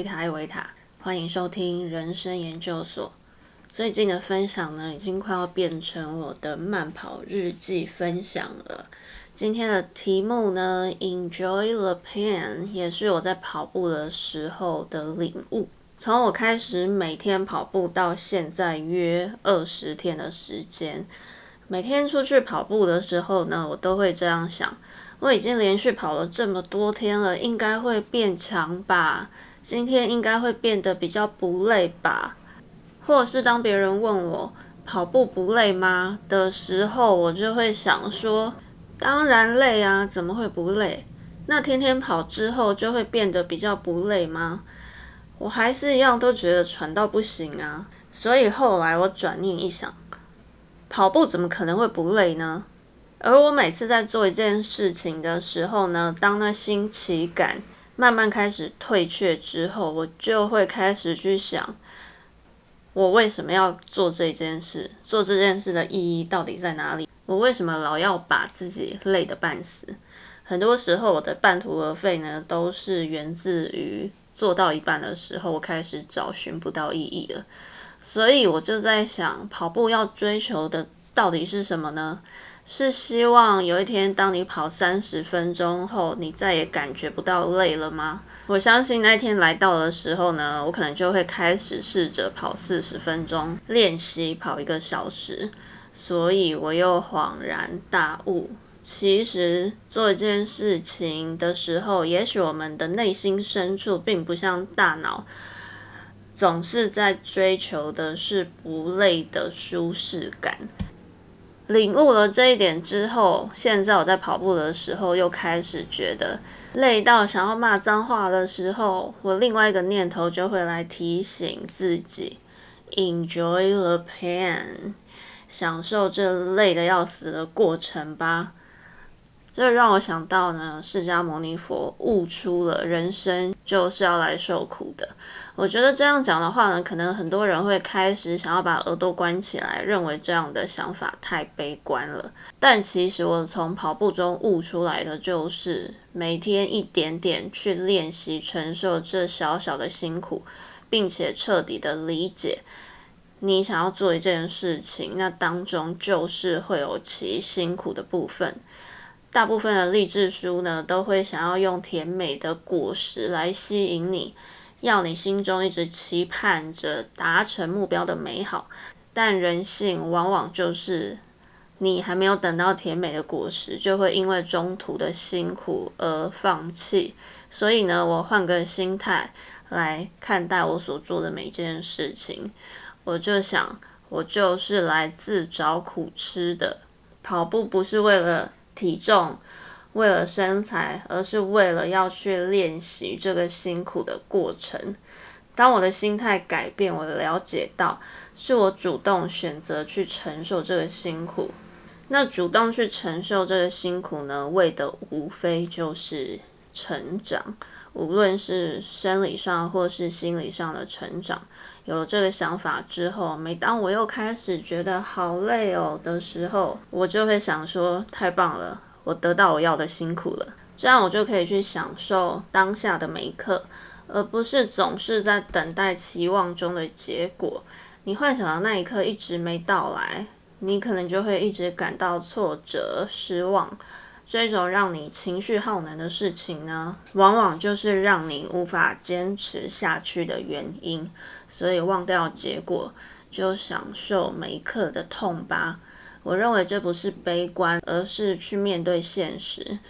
丽塔维塔，欢迎收听人生研究所。最近的分享呢，已经快要变成我的慢跑日记分享了。今天的题目呢，Enjoy the pain，也是我在跑步的时候的领悟。从我开始每天跑步到现在约二十天的时间，每天出去跑步的时候呢，我都会这样想。我已经连续跑了这么多天了，应该会变强吧？今天应该会变得比较不累吧？或者是当别人问我跑步不累吗的时候，我就会想说，当然累啊，怎么会不累？那天天跑之后就会变得比较不累吗？我还是一样都觉得喘到不行啊。所以后来我转念一想，跑步怎么可能会不累呢？而我每次在做一件事情的时候呢，当那新奇感慢慢开始退却之后，我就会开始去想，我为什么要做这件事？做这件事的意义到底在哪里？我为什么老要把自己累得半死？很多时候，我的半途而废呢，都是源自于做到一半的时候，我开始找寻不到意义了。所以我就在想，跑步要追求的到底是什么呢？是希望有一天，当你跑三十分钟后，你再也感觉不到累了吗？我相信那天来到的时候呢，我可能就会开始试着跑四十分钟，练习跑一个小时。所以我又恍然大悟，其实做一件事情的时候，也许我们的内心深处并不像大脑总是在追求的是不累的舒适感。领悟了这一点之后，现在我在跑步的时候又开始觉得累到想要骂脏话的时候，我另外一个念头就会来提醒自己：enjoy the pain，享受这累的要死的过程吧。这让我想到呢，释迦牟尼佛悟出了人生就是要来受苦的。我觉得这样讲的话呢，可能很多人会开始想要把耳朵关起来，认为这样的想法太悲观了。但其实我从跑步中悟出来的就是，每天一点点去练习承受这小小的辛苦，并且彻底的理解，你想要做一件事情，那当中就是会有其辛苦的部分。大部分的励志书呢，都会想要用甜美的果实来吸引你，要你心中一直期盼着达成目标的美好。但人性往往就是，你还没有等到甜美的果实，就会因为中途的辛苦而放弃。所以呢，我换个心态来看待我所做的每件事情，我就想，我就是来自找苦吃的。跑步不是为了。体重为了身材，而是为了要去练习这个辛苦的过程。当我的心态改变，我了解到是我主动选择去承受这个辛苦。那主动去承受这个辛苦呢，为的无非就是成长，无论是生理上或是心理上的成长。有了这个想法之后，每当我又开始觉得好累哦的时候，我就会想说：太棒了，我得到我要的辛苦了。这样我就可以去享受当下的每一刻，而不是总是在等待期望中的结果。你幻想的那一刻一直没到来，你可能就会一直感到挫折、失望。这种让你情绪耗能的事情呢，往往就是让你无法坚持下去的原因。所以忘掉结果，就享受每一刻的痛吧。我认为这不是悲观，而是去面对现实。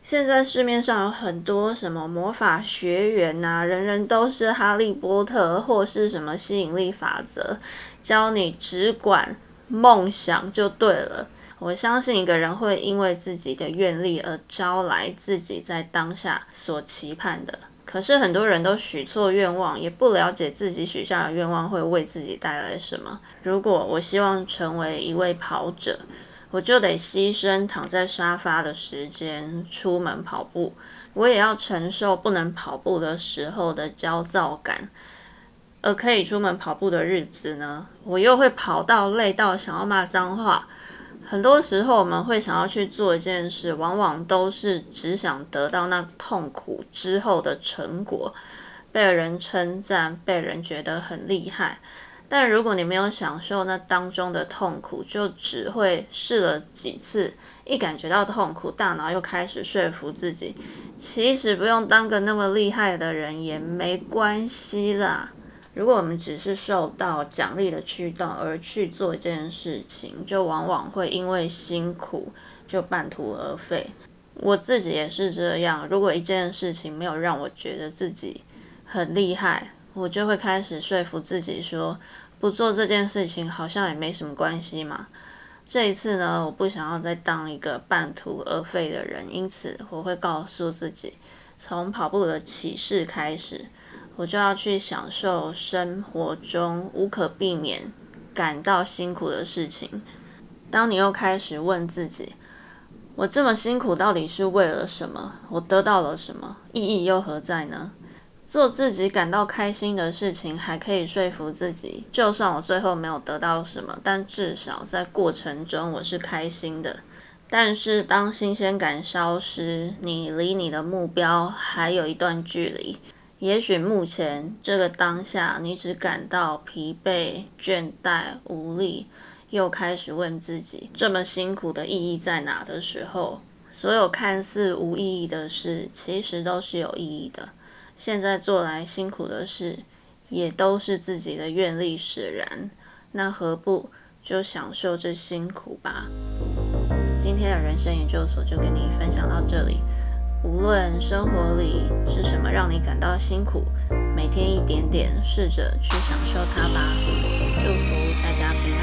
现在市面上有很多什么魔法学员呐，人人都是哈利波特，或是什么吸引力法则，教你只管梦想就对了。我相信一个人会因为自己的愿力而招来自己在当下所期盼的。可是很多人都许错愿望，也不了解自己许下的愿望会为自己带来什么。如果我希望成为一位跑者，我就得牺牲躺在沙发的时间出门跑步，我也要承受不能跑步的时候的焦躁感。而可以出门跑步的日子呢，我又会跑到累到想要骂脏话。很多时候，我们会想要去做一件事，往往都是只想得到那痛苦之后的成果。被人称赞，被人觉得很厉害。但如果你没有享受那当中的痛苦，就只会试了几次，一感觉到痛苦，大脑又开始说服自己，其实不用当个那么厉害的人也没关系啦。如果我们只是受到奖励的驱动而去做一件事情，就往往会因为辛苦就半途而废。我自己也是这样，如果一件事情没有让我觉得自己很厉害，我就会开始说服自己说，不做这件事情好像也没什么关系嘛。这一次呢，我不想要再当一个半途而废的人，因此我会告诉自己，从跑步的起势开始，我就要去享受生活中无可避免感到辛苦的事情。当你又开始问自己，我这么辛苦到底是为了什么？我得到了什么？意义又何在呢？做自己感到开心的事情，还可以说服自己，就算我最后没有得到什么，但至少在过程中我是开心的。但是当新鲜感消失，你离你的目标还有一段距离。也许目前这个当下，你只感到疲惫、倦怠、无力。又开始问自己，这么辛苦的意义在哪的时候，所有看似无意义的事，其实都是有意义的。现在做来辛苦的事，也都是自己的愿力使然。那何不就享受这辛苦吧？今天的人生研究所就跟你分享到这里。无论生活里是什么让你感到辛苦，每天一点点，试着去享受它吧。祝福大家平。